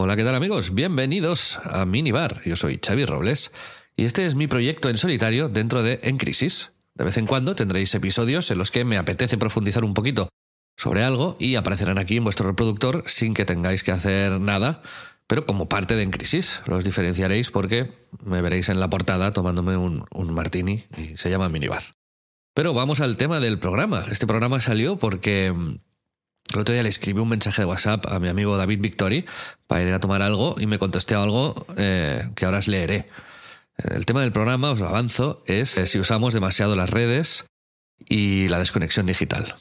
Hola, ¿qué tal amigos? Bienvenidos a Minibar. Yo soy Xavi Robles y este es mi proyecto en solitario dentro de En Crisis. De vez en cuando tendréis episodios en los que me apetece profundizar un poquito sobre algo y aparecerán aquí en vuestro reproductor sin que tengáis que hacer nada, pero como parte de En Crisis. Los diferenciaréis porque me veréis en la portada tomándome un, un martini y se llama Minibar. Pero vamos al tema del programa. Este programa salió porque el otro día le escribí un mensaje de WhatsApp a mi amigo David Victori para ir a tomar algo y me contesté algo eh, que ahora os leeré. El tema del programa, os lo avanzo, es eh, si usamos demasiado las redes y la desconexión digital.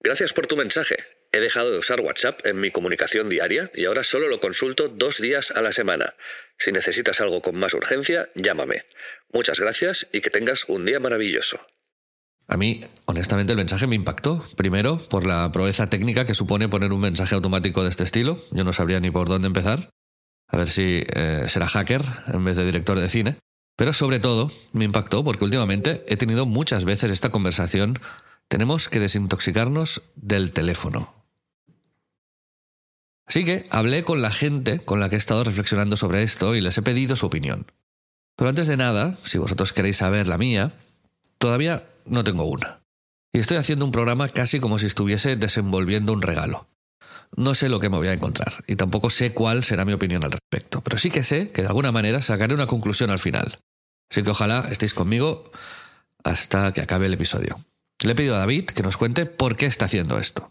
Gracias por tu mensaje. He dejado de usar WhatsApp en mi comunicación diaria y ahora solo lo consulto dos días a la semana. Si necesitas algo con más urgencia, llámame. Muchas gracias y que tengas un día maravilloso. A mí, honestamente, el mensaje me impactó. Primero, por la proeza técnica que supone poner un mensaje automático de este estilo. Yo no sabría ni por dónde empezar. A ver si eh, será hacker en vez de director de cine. Pero sobre todo, me impactó porque últimamente he tenido muchas veces esta conversación. Tenemos que desintoxicarnos del teléfono. Así que hablé con la gente con la que he estado reflexionando sobre esto y les he pedido su opinión. Pero antes de nada, si vosotros queréis saber la mía, todavía no tengo una. Y estoy haciendo un programa casi como si estuviese desenvolviendo un regalo. No sé lo que me voy a encontrar y tampoco sé cuál será mi opinión al respecto, pero sí que sé que de alguna manera sacaré una conclusión al final. Así que ojalá estéis conmigo hasta que acabe el episodio. Le he pedido a David que nos cuente por qué está haciendo esto.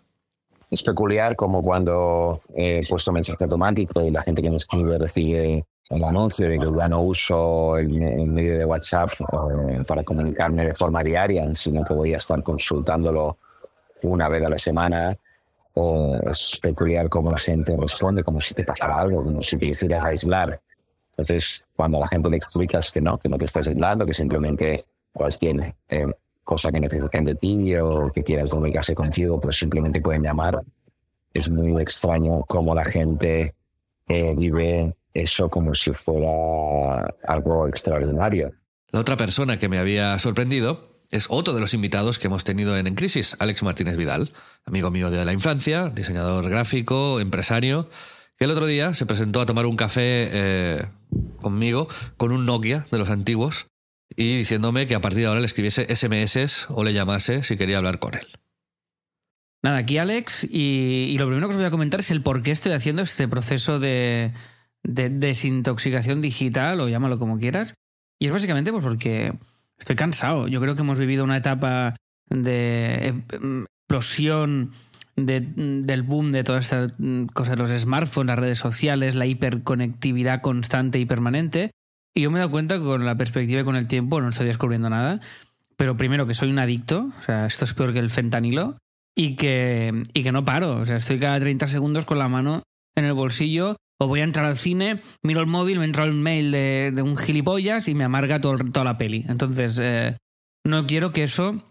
Es peculiar como cuando he puesto mensaje automático y la gente que me escribe recibe el anuncio de que ya no uso el, medio de WhatsApp eh, para comunicarme de forma diaria, sino que voy a estar consultándolo una vez a la semana. O es peculiar cómo la gente responde, como si te pasara algo, como si te quisieras aislar. Entonces, cuando a la gente le explicas que no, que no te estás aislando, que simplemente cualquier eh, cosa que necesiten de ti o que quieras comunicarse contigo, pues simplemente pueden llamar. Es muy extraño cómo la gente eh, vive eso como si fuera algo extraordinario. La otra persona que me había sorprendido es otro de los invitados que hemos tenido en En Crisis, Alex Martínez Vidal, amigo mío de la infancia, diseñador gráfico, empresario, que el otro día se presentó a tomar un café eh, conmigo con un Nokia de los antiguos y diciéndome que a partir de ahora le escribiese SMS o le llamase si quería hablar con él. Nada, aquí Alex, y, y lo primero que os voy a comentar es el por qué estoy haciendo este proceso de, de desintoxicación digital, o llámalo como quieras. Y es básicamente pues porque estoy cansado. Yo creo que hemos vivido una etapa de explosión del boom de todas estas cosas, los smartphones, las redes sociales, la hiperconectividad constante y permanente. Y yo me he dado cuenta que con la perspectiva y con el tiempo no estoy descubriendo nada. Pero primero que soy un adicto, o sea, esto es peor que el fentanilo, y que, y que no paro. O sea, estoy cada 30 segundos con la mano en el bolsillo o voy a entrar al cine, miro el móvil, me entra el mail de, un gilipollas y me amarga todo, toda la peli. Entonces, eh, no quiero que eso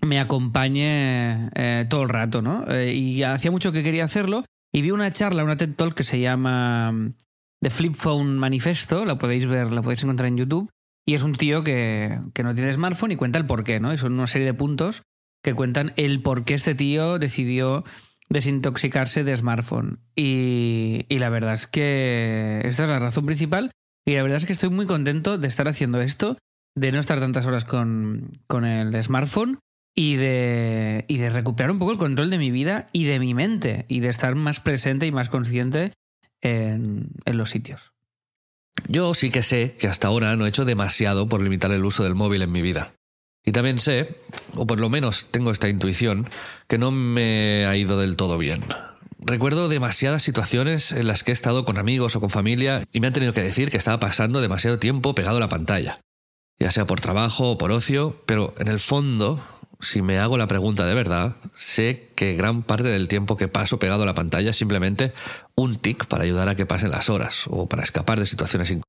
me acompañe eh, todo el rato, ¿no? Eh, y hacía mucho que quería hacerlo y vi una charla, una TED Talk que se llama mm, The Flip Phone Manifesto, la podéis ver, la podéis encontrar en YouTube, y es un tío que, que no tiene smartphone y cuenta el por qué, ¿no? Y son una serie de puntos que cuentan el por qué este tío decidió desintoxicarse de smartphone. Y, la verdad es que esta es la razón principal. Y la verdad es que estoy muy contento de estar haciendo esto, de no estar tantas horas con, el smartphone y de, y de recuperar un poco el control de mi vida y de mi mente y de estar más presente y más consciente en, en los sitios. Yo sí que sé que hasta ahora no he hecho demasiado por limitar el uso del móvil en mi vida. Y también sé, o por lo menos tengo esta intuición, que no me ha ido del todo bien. recuerdo demasiadas situaciones en las que he estado con amigos o con familia y me han tenido que decir que estaba pasando demasiado tiempo pegado a la pantalla, ya sea por trabajo o por ocio, pero en el fondo, si me hago la pregunta de verdad, sé que gran parte del tiempo que paso pegado a la pantalla es simplemente un tic para ayudar a que pasen las horas o para escapar de situaciones incómodas.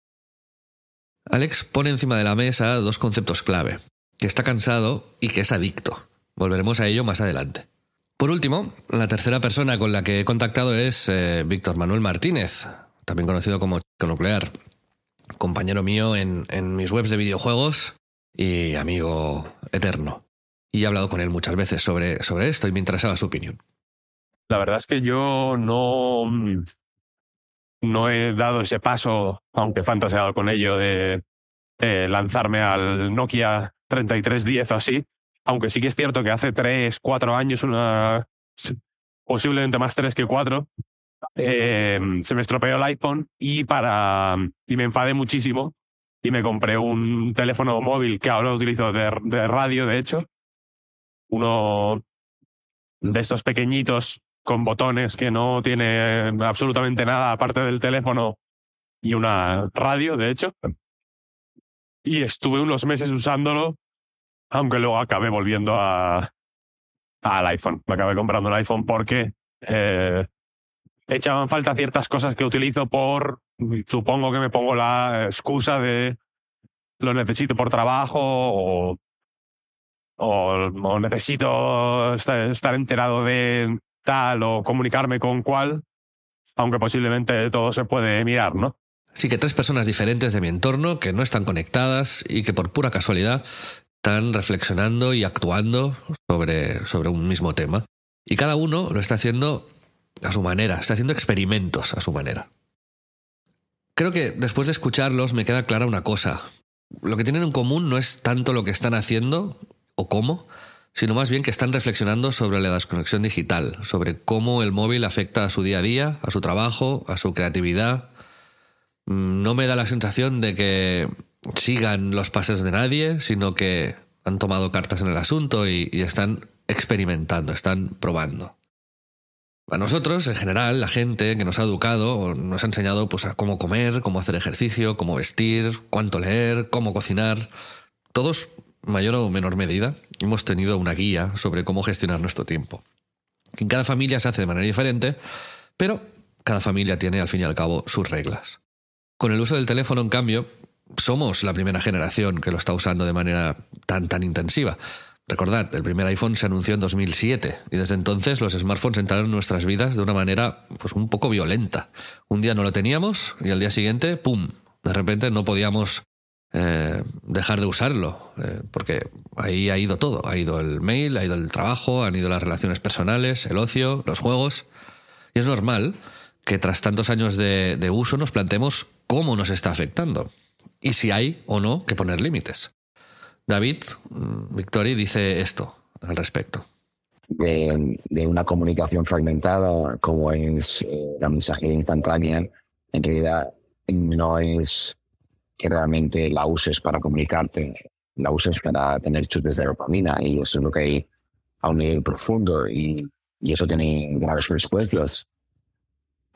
Alex pone encima de la mesa dos conceptos clave, que está cansado y que es adicto. Volveremos a ello más adelante. Por último, la tercera persona con la que he contactado es eh, Víctor Manuel Martínez, también conocido como Chico Nuclear, compañero mío en, mis webs de videojuegos y amigo eterno. Y he hablado con él muchas veces sobre, sobre esto y me interesaba su opinión. La verdad es que yo no, no he dado ese paso, aunque fantaseado con ello, de lanzarme al Nokia 3310 o así, aunque sí que es cierto que hace tres, cuatro años, una, posiblemente más tres que cuatro, eh, se me estropeó el iPhone y, para, y me enfadé muchísimo y me compré un teléfono móvil que ahora utilizo de, de radio, de hecho. Uno de estos pequeñitos con botones que no tiene absolutamente nada aparte del teléfono y una radio, de hecho. Y estuve unos meses usándolo aunque luego acabé volviendo a, al iPhone. Me acabé comprando el iPhone porque eh, echaban falta ciertas cosas que utilizo por, supongo que me pongo la excusa de lo necesito por trabajo o, o, necesito estar, enterado de tal o comunicarme con cual, aunque posiblemente todo se puede mirar, ¿no? Sí que tres personas diferentes de mi entorno que no están conectadas y que por pura casualidad están reflexionando y actuando sobre, sobre un mismo tema. Y cada uno lo está haciendo a su manera, está haciendo experimentos a su manera. Creo que después de escucharlos me queda clara una cosa. Lo que tienen en común no es tanto lo que están haciendo o cómo, sino más bien que están reflexionando sobre la desconexión digital, sobre cómo el móvil afecta a su día a día, a su trabajo, a su creatividad. Mm, no me da la sensación de que sigan los pasos de nadie, sino que han tomado cartas en el asunto y, están experimentando, están probando. A nosotros, en general, la gente que nos ha educado, nos ha enseñado pues, a cómo comer, cómo hacer ejercicio, cómo vestir, cuánto leer, cómo cocinar. Todos, mayor o menor medida, hemos tenido una guía sobre cómo gestionar nuestro tiempo. En cada familia se hace de manera diferente, pero cada familia tiene al fin y al cabo sus reglas. Con el uso del teléfono, en cambio, somos la primera generación que lo está usando de manera tan, tan intensiva. Recordad, el primer iPhone se anunció en 2007 y desde entonces los smartphones entraron en nuestras vidas de una manera pues un poco violenta. Un día no lo teníamos y al día siguiente, ¡pum! De repente no podíamos eh, dejar de usarlo eh, porque ahí ha ido todo. Ha ido el mail, ha ido el trabajo, han ido las relaciones personales, el ocio, los juegos. Y es normal que tras tantos años de, de uso nos planteemos cómo nos está afectando y si hay o no que poner límites. David mm, Victori dice esto al respecto. De, una comunicación fragmentada como es eh, la mensajería instantánea, en realidad no es que realmente la uses para comunicarte, la uses para tener chutes de dopamina y eso es lo que hay a un nivel profundo y, y eso tiene graves consecuencias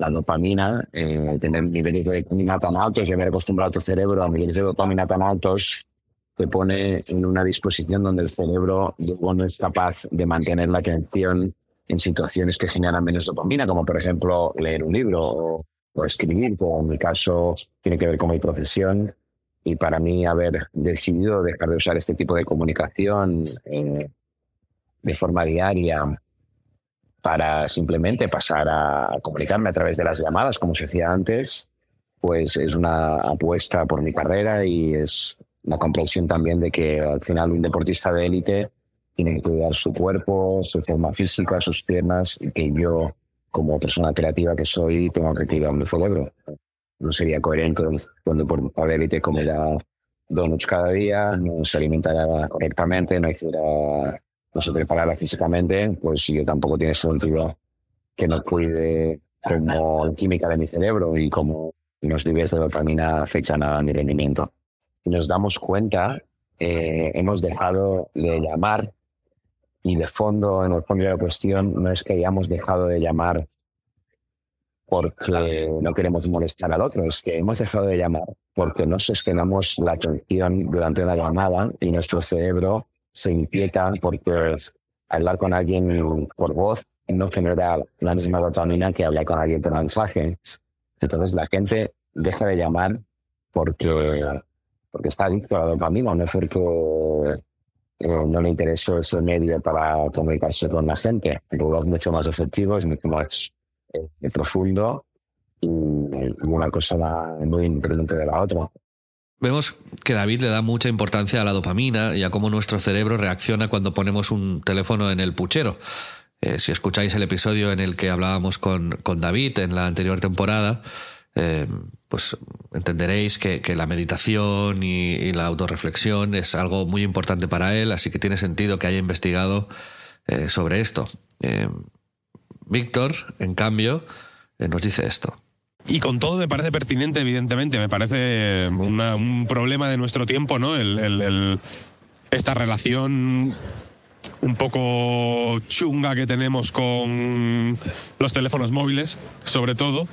la dopamina, eh, tener niveles de dopamina tan altos y haber acostumbrado tu cerebro a niveles de dopamina tan altos, te pone en una disposición donde el cerebro no es capaz de mantener la atención en situaciones que generan menos dopamina, como por ejemplo leer un libro o, escribir, como en mi caso tiene que ver con mi profesión. Y para mí haber decidido dejar de usar este tipo de comunicación eh, de forma diaria para simplemente pasar a comunicarme a través de las llamadas, como se hacía antes, pues es una apuesta por mi carrera y es la comprensión también de que al final un deportista de élite tiene que cuidar su cuerpo, su forma física, sus piernas, y que yo, como persona creativa que soy, tengo que cuidar mi cerebro. No sería coherente un deportista de élite comerá donuts cada día, no se alimentará correctamente, no hiciera no se preparara físicamente, pues yo tampoco tiene sentido que no cuide como la química de mi cerebro y como los niveles de dopamina afectan a mi rendimiento. Y nos damos cuenta, eh, hemos dejado de llamar y de fondo, en el fondo de la cuestión, no es que hayamos dejado de llamar porque no queremos molestar al otro, es que hemos dejado de llamar porque no sostenemos la atención durante una llamada y nuestro cerebro se inquieta porque hablar con alguien por voz no genera la misma dopamina que hablar con alguien por mensaje. Entonces la gente deja de llamar porque, porque está adicto a la dopamina, no es porque eh, no le interesó ese medio para comunicarse con la gente. El es mucho más efectivo, es mucho más eh, profundo y, una cosa muy independiente de la otra. Vemos que David le da mucha importancia a la dopamina y a cómo nuestro cerebro reacciona cuando ponemos un teléfono en el puchero. Eh, si escucháis el episodio en el que hablábamos con, con David en la anterior temporada, eh, pues entenderéis que, la meditación y, la autorreflexión es algo muy importante para él, así que tiene sentido que haya investigado sobre esto. Víctor, en cambio, eh, nos dice esto. Y con todo me parece pertinente, evidentemente, me parece un problema de nuestro tiempo, ¿no? esta relación un poco chunga que tenemos con los teléfonos móviles, sobre todo.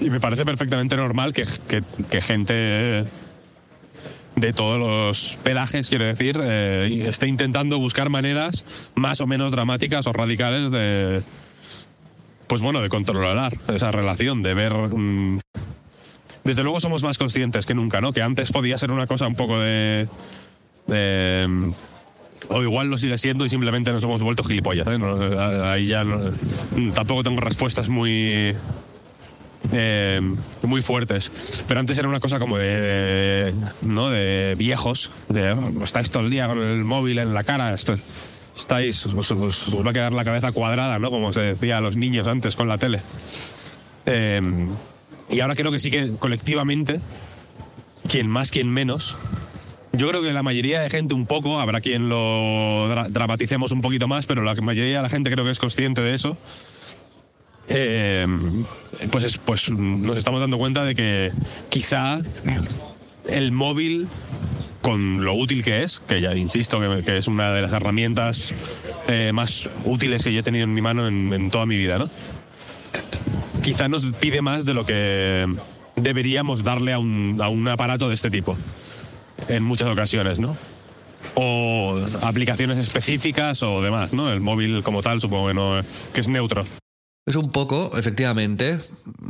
Y me parece perfectamente normal que, gente de todos los pelajes, quiero decir, eh, esté intentando buscar maneras más o menos dramáticas o radicales de, pues bueno, de controlar esa relación, de ver... Mm, desde luego somos más conscientes que nunca, ¿no? Que antes podía ser una cosa un poco de... Mm, o igual lo sigue siendo y simplemente nos hemos vuelto gilipollas. ¿eh? ahí ya mm, tampoco tengo respuestas muy... Eh, muy fuertes. Pero antes era una cosa como de, ¿no? de viejos, de oh, estáis todo el día con el móvil en la cara, esto, estáis, os, va a quedar la cabeza cuadrada, ¿no? Como se decía a los niños antes con la tele. Em, y ahora creo que sí que colectivamente, quien más, quien menos, yo creo que la mayoría de gente un poco, habrá quien lo dramaticemos un poquito más, pero la mayoría de la gente creo que es consciente de eso. Em, pues, pues nos estamos dando cuenta de que quizá el móvil con lo útil que es, que ya insisto que, es una de las herramientas eh, más útiles que yo he tenido en mi mano en, toda mi vida, ¿no? Quizá nos pide más de lo que deberíamos darle a un, a un aparato de este tipo, en muchas ocasiones, ¿no? O aplicaciones específicas o demás, ¿no? El móvil como tal supongo que, no, que es neutro. Es un poco, efectivamente,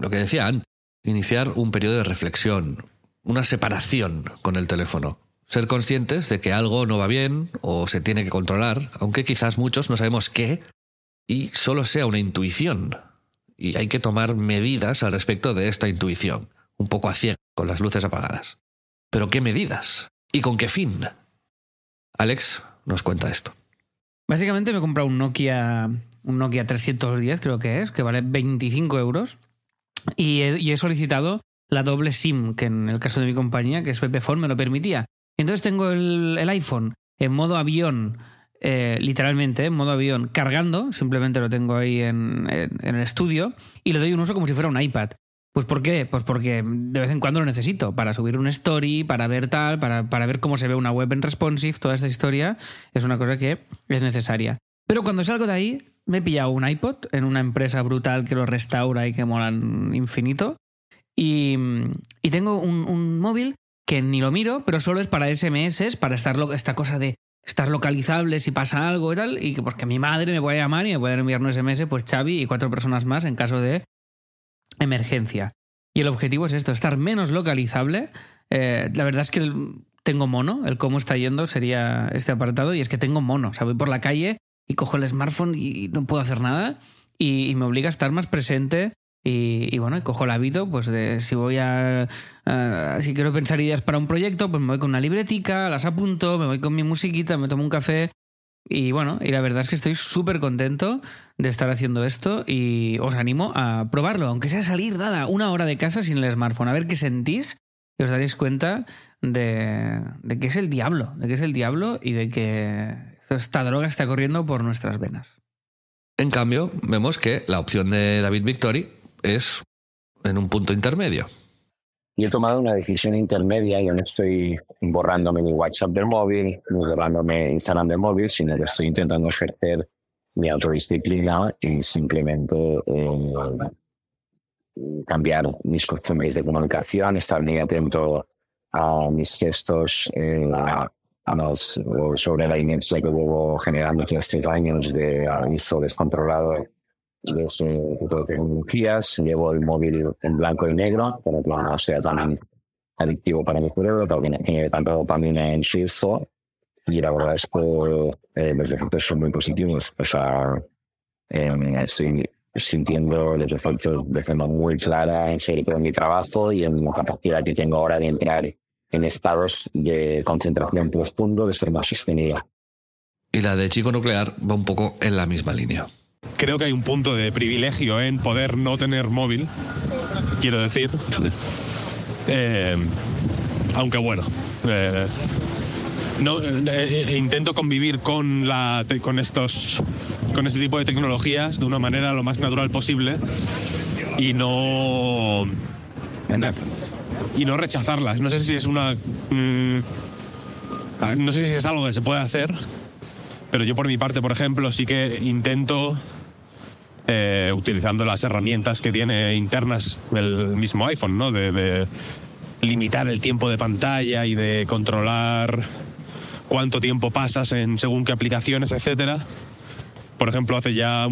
lo que decía antes, iniciar un periodo de reflexión, una separación con el teléfono ser conscientes de que algo no va bien o se tiene que controlar, aunque quizás muchos no sabemos qué, y solo sea una intuición. Y hay que tomar medidas al respecto de esta intuición, un poco a ciegas, con las luces apagadas. Pero ¿qué medidas? ¿Y con qué fin? Alex nos cuenta esto. Básicamente me he comprado un Nokia, un Nokia 310 creo que es, que vale 25 euros. Y he, y he solicitado la doble SIM, que en el caso de mi compañía, que es Pepephone, me lo permitía. Entonces tengo el, iPhone en modo avión, eh, literalmente, en modo avión, cargando, simplemente lo tengo ahí en, el estudio, y le doy un uso como si fuera un iPad. Pues ¿por qué? Pues porque de vez en cuando lo necesito, para subir un story, para ver tal, para, para ver cómo se ve una web en responsive, toda esta historia es una cosa que es necesaria. Pero cuando salgo de ahí, me he pillado un iPod en una empresa brutal que lo restaura y que molan infinito. Y, tengo un, un, móvil que ni lo miro, pero solo es para SMS, para estar esta cosa de estar localizable si pasa algo y tal, y que porque mi madre me puede llamar y me puede enviar un SMS, pues Xavi y cuatro personas más en caso de emergencia. Y el objetivo es esto, estar menos localizable. Eh, la verdad es que tengo mono, el cómo está yendo sería este apartado, y es que tengo mono. O sea, voy por la calle y cojo el smartphone y no puedo hacer nada, y me obliga a estar más presente y, bueno, y cojo el hábito, pues de si voy a, Si quiero pensar ideas para un proyecto, pues me voy con una libretica, las apunto, me voy con mi musiquita, me tomo un café. Y bueno, y la verdad es que estoy súper contento de estar haciendo esto y os animo a probarlo, aunque sea salir nada, una hora de casa sin el smartphone, a ver qué sentís y os daréis cuenta de, de que es el diablo, de que es el diablo y de que esta droga está corriendo por nuestras venas. En cambio, vemos que la opción de David Victory es en un punto intermedio. Yo he tomado una decisión intermedia, yo no estoy borrándome mi WhatsApp del móvil, ni borrándome Instagram del móvil, sino que estoy intentando ejercer mi autodisciplina y simplemente eh, cambiar mis costumbres de comunicación, estar muy atento a mis gestos, eh, a, sobre la inercia que hubo generando estos años de aviso descontrolado tipo de tecnologías. Llevo el móvil en blanco y negro para que no sea tan adictivo para mi cerebro, tiene tanta dopamina en sí y la verdad es que eh, los efectos son muy positivos. O sea, eh, estoy sintiendo los efectos de forma muy clara en serio en mi trabajo y en la capacidad que tengo ahora de entrar en estados de concentración profundo de ser más sostenida. Y la de chico nuclear va un poco en la misma línea. Creo que hay un punto de privilegio en poder no tener móvil, quiero decir. Eh, aunque bueno, eh, no, eh, intento convivir con, la, con, estos, con este tipo de tecnologías de una manera lo más natural posible y no y no rechazarlas. No sé si es una. Mm, no sé si es algo que se puede hacer, pero yo por mi parte, por ejemplo, sí que intento, eh, utilizando las herramientas que tiene internas el mismo iPhone, ¿no? De, limitar el tiempo de pantalla y de controlar cuánto tiempo pasas en según qué aplicaciones, etcétera. Por ejemplo, hace ya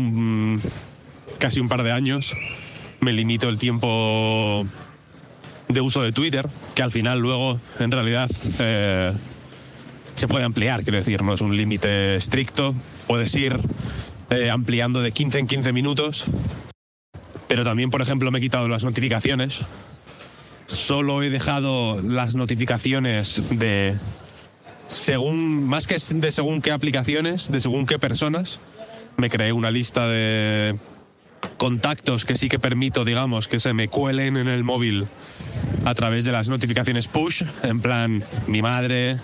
casi un par de años me limito el tiempo de uso de Twitter, que al final luego, en realidad, eh, se puede ampliar, quiero decir, no es un límite estricto, puedes ir eh, ampliando de 15 en 15 minutos, pero también, por ejemplo, me he quitado las notificaciones, solo he dejado las notificaciones de según, más que de según qué aplicaciones, de según qué personas, me creé una lista de contactos que sí que permito, digamos, que se me cuelen en el móvil a través de las notificaciones push, en plan mi madre,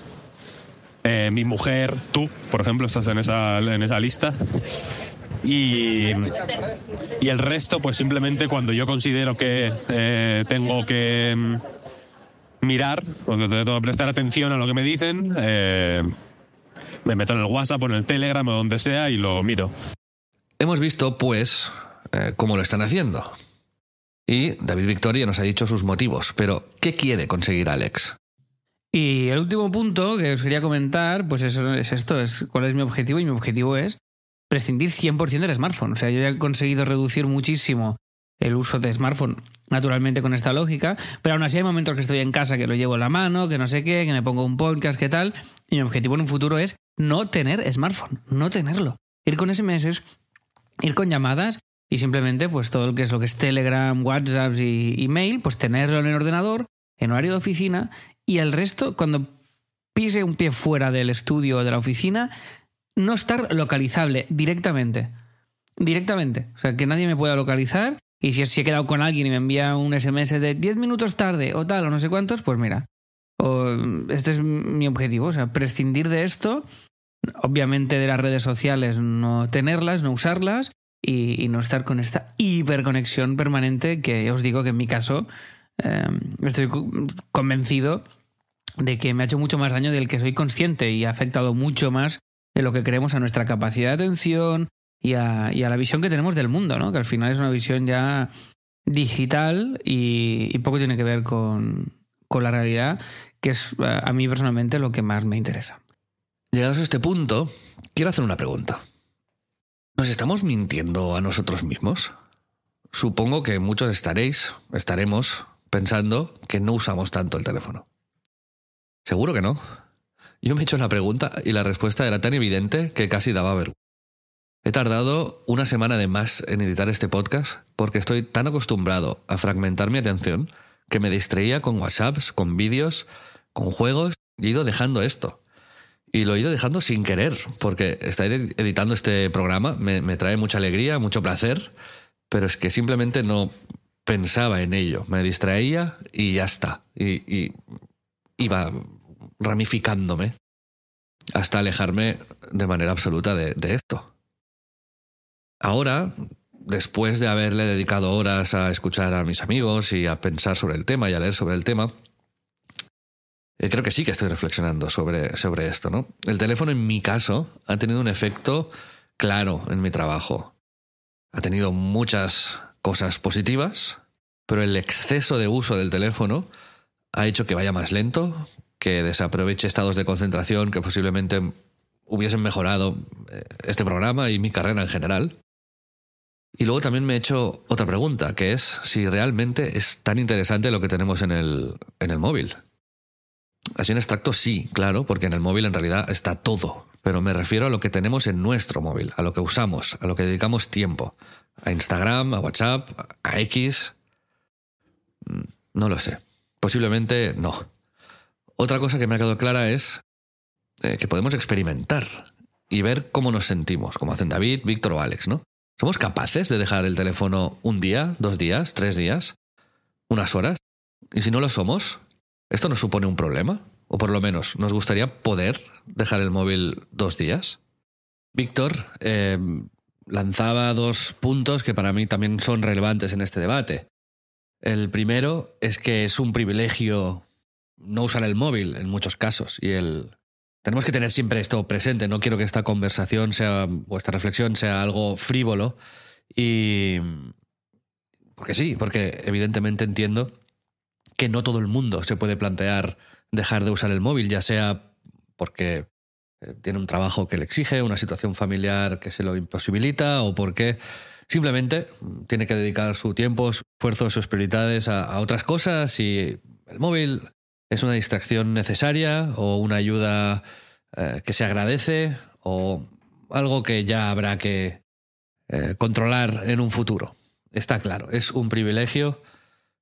eh, mi mujer, tú, por ejemplo, estás en esa, en esa lista. Y, y, el resto, pues simplemente cuando yo considero que eh, tengo que mm, mirar, cuando tengo que prestar atención a lo que me dicen, eh, me meto en el WhatsApp o en el Telegram o donde sea y lo miro. Hemos visto, pues, cómo lo están haciendo. Y David Victoria nos ha dicho sus motivos, pero ¿qué quiere conseguir Alex? Y el último punto que os quería comentar, pues eso, es esto, es cuál es mi objetivo y mi objetivo es prescindir 100% del smartphone. O sea, yo ya he conseguido reducir muchísimo el uso de smartphone, naturalmente con esta lógica, pero aún así hay momentos que estoy en casa que lo llevo en la mano, que no sé qué, que me pongo un podcast, qué tal, y mi objetivo en un futuro es no tener smartphone, no tenerlo. Ir con SMS, ir con llamadas y simplemente pues todo lo que es lo que es Telegram, WhatsApp y email, pues tenerlo en el ordenador, en horario de oficina y el resto cuando pise un pie fuera del estudio o de la oficina, no estar localizable directamente. Directamente. O sea, que nadie me pueda localizar y si, he quedado con alguien y me envía un SMS de 10 minutos tarde o tal o no sé cuántos, pues mira. este es mi objetivo, o sea, prescindir de esto, obviamente de las redes sociales, no tenerlas, no usarlas y, no estar con esta hiperconexión permanente que os digo que en mi caso em, estoy convencido de que me ha hecho mucho más daño del que soy consciente y ha afectado mucho más de lo que creemos a nuestra capacidad de atención y a, la visión que tenemos del mundo, ¿no? que al final es una visión ya digital y, poco tiene que ver con, con la realidad, que es a mí personalmente lo que más me interesa. Llegados a este punto, quiero hacer una pregunta. ¿Nos estamos mintiendo a nosotros mismos? Supongo que muchos estaréis, estaremos, pensando que no usamos tanto el teléfono. Seguro que no. Yo me he hecho la pregunta y la respuesta era tan evidente que casi daba vergüenza. He tardado una semana de más en editar este podcast porque estoy tan acostumbrado a fragmentar mi atención que me distraía con WhatsApps, con vídeos, con juegos y he ido dejando esto. Y lo he ido dejando sin querer, porque estar editando este programa me, trae mucha alegría, mucho placer, pero es que simplemente no pensaba en ello. Me distraía y ya está. Y, iba ramificándome hasta alejarme de manera absoluta de, esto. Ahora, después de haberle dedicado horas a escuchar a mis amigos y a pensar sobre el tema y a leer sobre el tema, eh, creo que sí que estoy reflexionando sobre, sobre esto, ¿no? El teléfono, en mi caso, ha tenido un efecto claro en mi trabajo. Ha tenido muchas cosas positivas pero el exceso de uso del teléfono ha hecho que vaya más lento, que desaproveche estados de concentración que posiblemente hubiesen mejorado eh, este programa y mi carrera en general. Y luego también me he hecho otra pregunta, que es si realmente es tan interesante lo que tenemos en el, en el móvil. Así en extracto sí, claro, porque en el móvil en realidad está todo, pero me refiero a lo que tenemos en nuestro móvil, a lo que usamos, a lo que dedicamos tiempo, a Instagram, a WhatsApp, a X. Mm, no lo sé. Posiblemente no. Otra cosa que me ha quedado clara es eh, que podemos experimentar y ver cómo nos sentimos, como hacen David, Víctor o Alex, ¿no? ¿Somos capaces de dejar el teléfono un día, dos días, tres días, unas horas? Y si no lo somos, ¿esto nos supone un problema? O por lo menos, ¿nos gustaría poder dejar el móvil dos días? Víctor eh, lanzaba dos puntos que para mí también son relevantes en este debate. El primero es que es un privilegio no usar el móvil en muchos casos y el tenemos que tener siempre esto presente. No quiero que esta conversación sea, o esta reflexión sea algo frívolo. Y. Porque sí, porque evidentemente entiendo que no todo el mundo se puede plantear dejar de usar el móvil, ya sea porque eh, tiene un trabajo que le exige, una situación familiar que se lo imposibilita, o porque simplemente tiene que dedicar su tiempo, su esfuerzo, sus prioridades a otras cosas y el móvil es una distracción necesaria o una ayuda eh, que se agradece o algo que ya habrá que eh, controlar en un futuro. Está claro, es un privilegio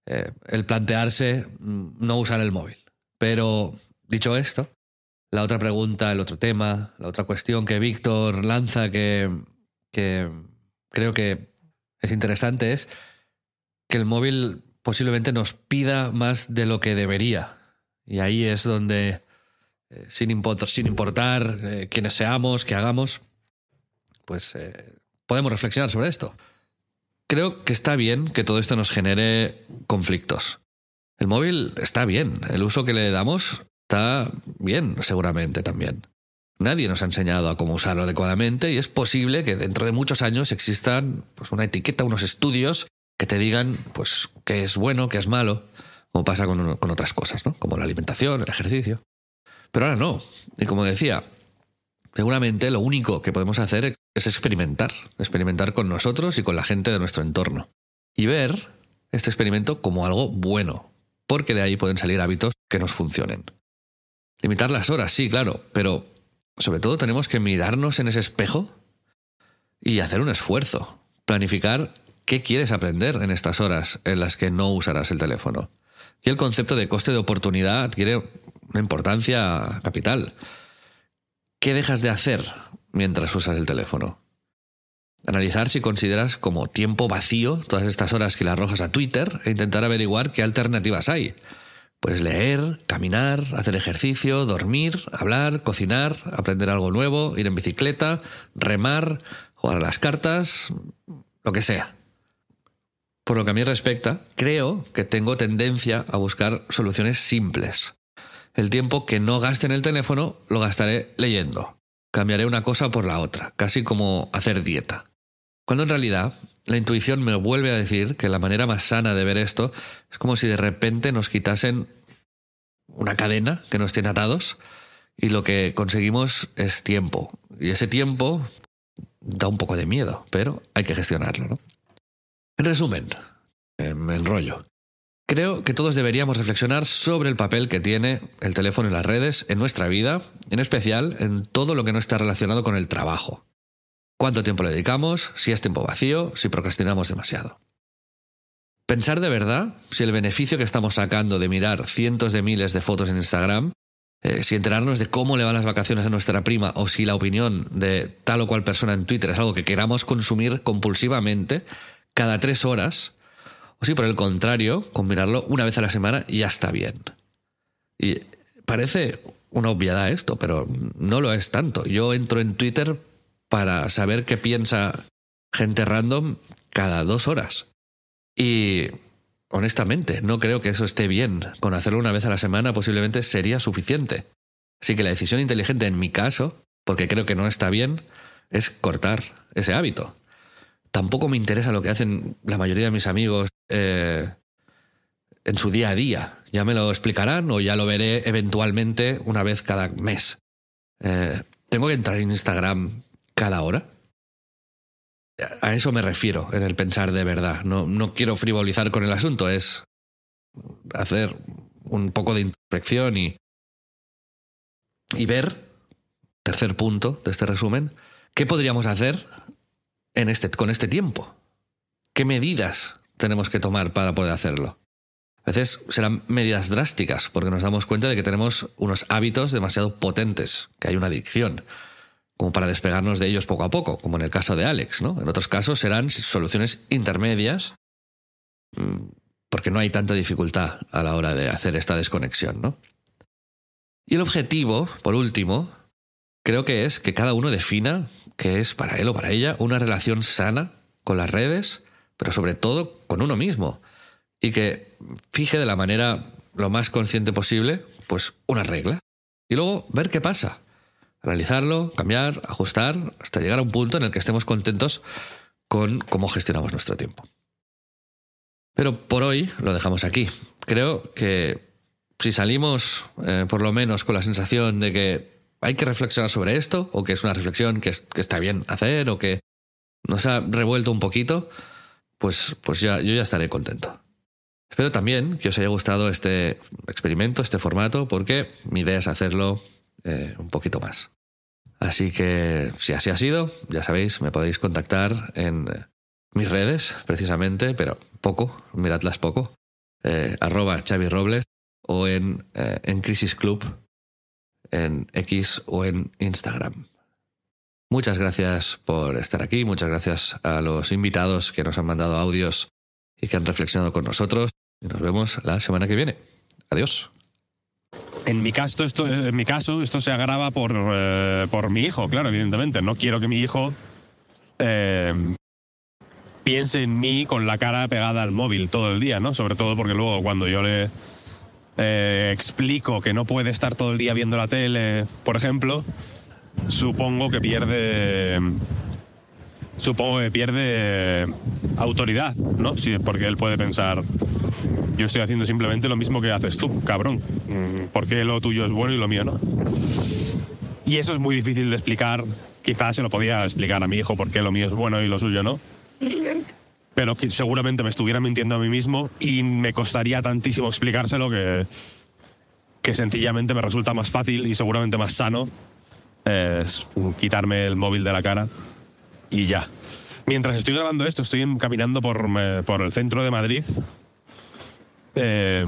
eh, el plantearse mm, no usar el móvil. Pero dicho esto, la otra pregunta, el otro tema, la otra cuestión que Víctor lanza que, que creo que es interesante es que el móvil posiblemente nos pida más de lo que debería. Y ahí es donde, eh, sin, sin importar eh, quiénes seamos, qué hagamos, pues eh, podemos reflexionar sobre esto. Creo que está bien que todo esto nos genere conflictos. El móvil está bien, el uso que le damos está bien, seguramente también. Nadie nos ha enseñado a cómo usarlo adecuadamente y es posible que dentro de muchos años existan pues, una etiqueta, unos estudios que te digan pues qué es bueno, qué es malo como pasa con, con otras cosas, ¿no? Como la alimentación, el ejercicio. Pero ahora no. Y como decía, seguramente lo único que podemos hacer es experimentar, experimentar con nosotros y con la gente de nuestro entorno. Y ver este experimento como algo bueno, porque de ahí pueden salir hábitos que nos funcionen. Limitar las horas, sí, claro, pero sobre todo tenemos que mirarnos en ese espejo y hacer un esfuerzo, planificar qué quieres aprender en estas horas en las que no usarás el teléfono. Y el concepto de coste de oportunidad adquiere una importancia capital. ¿Qué dejas de hacer mientras usas el teléfono? Analizar si consideras como tiempo vacío todas estas horas que le arrojas a Twitter e intentar averiguar qué alternativas hay. Puedes leer, caminar, hacer ejercicio, dormir, hablar, cocinar, aprender algo nuevo, ir en bicicleta, remar, jugar a las cartas, lo que sea. Por lo que a mí respecta, creo que tengo tendencia a buscar soluciones simples. El tiempo que no gaste en el teléfono lo gastaré leyendo. Cambiaré una cosa por la otra, casi como hacer dieta. Cuando en realidad la intuición me vuelve a decir que la manera más sana de ver esto es como si de repente nos quitasen una cadena que nos tiene atados y lo que conseguimos es tiempo. Y ese tiempo da un poco de miedo, pero hay que gestionarlo, ¿no? En resumen, me enrollo. Creo que todos deberíamos reflexionar sobre el papel que tiene el teléfono y las redes en nuestra vida, en especial en todo lo que no está relacionado con el trabajo. ¿Cuánto tiempo le dedicamos? Si es tiempo vacío, si procrastinamos demasiado. Pensar de verdad si el beneficio que estamos sacando de mirar cientos de miles de fotos en Instagram, eh, si enterarnos de cómo le van las vacaciones a nuestra prima o si la opinión de tal o cual persona en Twitter es algo que queramos consumir compulsivamente, cada tres horas, o si por el contrario, combinarlo una vez a la semana ya está bien. Y parece una obviedad esto, pero no lo es tanto. Yo entro en Twitter para saber qué piensa gente random cada dos horas. Y honestamente, no creo que eso esté bien. Con hacerlo una vez a la semana posiblemente sería suficiente. Así que la decisión inteligente en mi caso, porque creo que no está bien, es cortar ese hábito tampoco me interesa lo que hacen la mayoría de mis amigos eh, en su día a día. Ya me lo explicarán o ya lo veré eventualmente una vez cada mes. Eh, ¿Tengo que entrar en Instagram cada hora? A eso me refiero en el pensar de verdad. No, no quiero frivolizar con el asunto, es hacer un poco de introspección y, y ver, tercer punto de este resumen, qué podríamos hacer en este, con este tiempo. ¿Qué medidas tenemos que tomar para poder hacerlo? A veces serán medidas drásticas porque nos damos cuenta de que tenemos unos hábitos demasiado potentes, que hay una adicción, como para despegarnos de ellos poco a poco, como en el caso de Alex. ¿no? En otros casos serán soluciones intermedias mm, porque no hay tanta dificultad a la hora de hacer esta desconexión. ¿no? Y el objetivo, por último, creo que es que cada uno defina qué es para él o para ella una relación sana con las redes, pero sobre todo con uno mismo y que fije de la manera lo más consciente posible, pues una regla. Y luego ver qué pasa. Realizarlo, cambiar, ajustar, hasta llegar a un punto en el que estemos contentos con cómo gestionamos nuestro tiempo. Pero por hoy lo dejamos aquí. Creo que si salimos eh, por lo menos con la sensación de que hay que reflexionar sobre esto, o que es una reflexión que, que está bien hacer, o que nos ha revuelto un poquito, pues, pues ya, yo ya estaré contento. Espero también que os haya gustado este experimento, este formato, porque mi idea es hacerlo eh, un poquito más. Así que si así ha sido, ya sabéis, me podéis contactar en eh, mis redes, precisamente, pero poco, miradlas poco, eh, arroba Xavi Robles o en, en Crisis Club en X o en Instagram. Muchas gracias por estar aquí, muchas gracias a los invitados que nos han mandado audios y que han reflexionado con nosotros. Y nos vemos la semana que viene. Adiós. En mi caso, esto, en mi caso, esto se agrava por, eh, por mi hijo, claro, evidentemente. No quiero que mi hijo eh, piense en mí con la cara pegada al móvil todo el día, ¿no? Sobre todo porque luego cuando yo le eh, explico que no puede estar todo el día viendo la tele, por ejemplo, supongo que pierde supongo que pierde autoridad, ¿no? Sí, porque él puede pensar, yo estoy haciendo simplemente lo mismo que haces tú, cabrón. Mm, ¿Por qué lo tuyo es bueno y lo mío no? Y eso es muy difícil de explicar. Quizás se lo podía explicar a mi hijo por qué lo mío es bueno y lo suyo no. Pero seguramente me estuviera mintiendo a mí mismo y me costaría tantísimo explicárselo que, que sencillamente me resulta más fácil y seguramente más sano quitarme el móvil de la cara y ya. Mientras estoy grabando esto, estoy caminando por, por el centro de Madrid eh,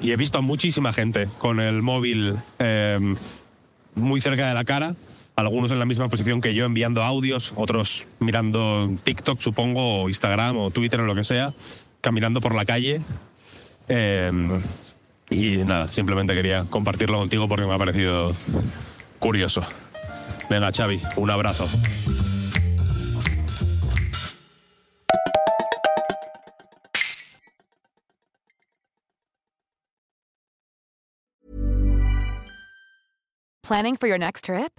y he visto a muchísima gente con el móvil eh, muy cerca de la cara, algunos en la misma posición que yo enviando audios, otros mirando TikTok, supongo, o Instagram o Twitter o lo que sea, caminando por la calle. Eh, y nada, simplemente quería compartirlo contigo porque me ha parecido curioso. Venga, Xavi, un abrazo. Planning for your next trip?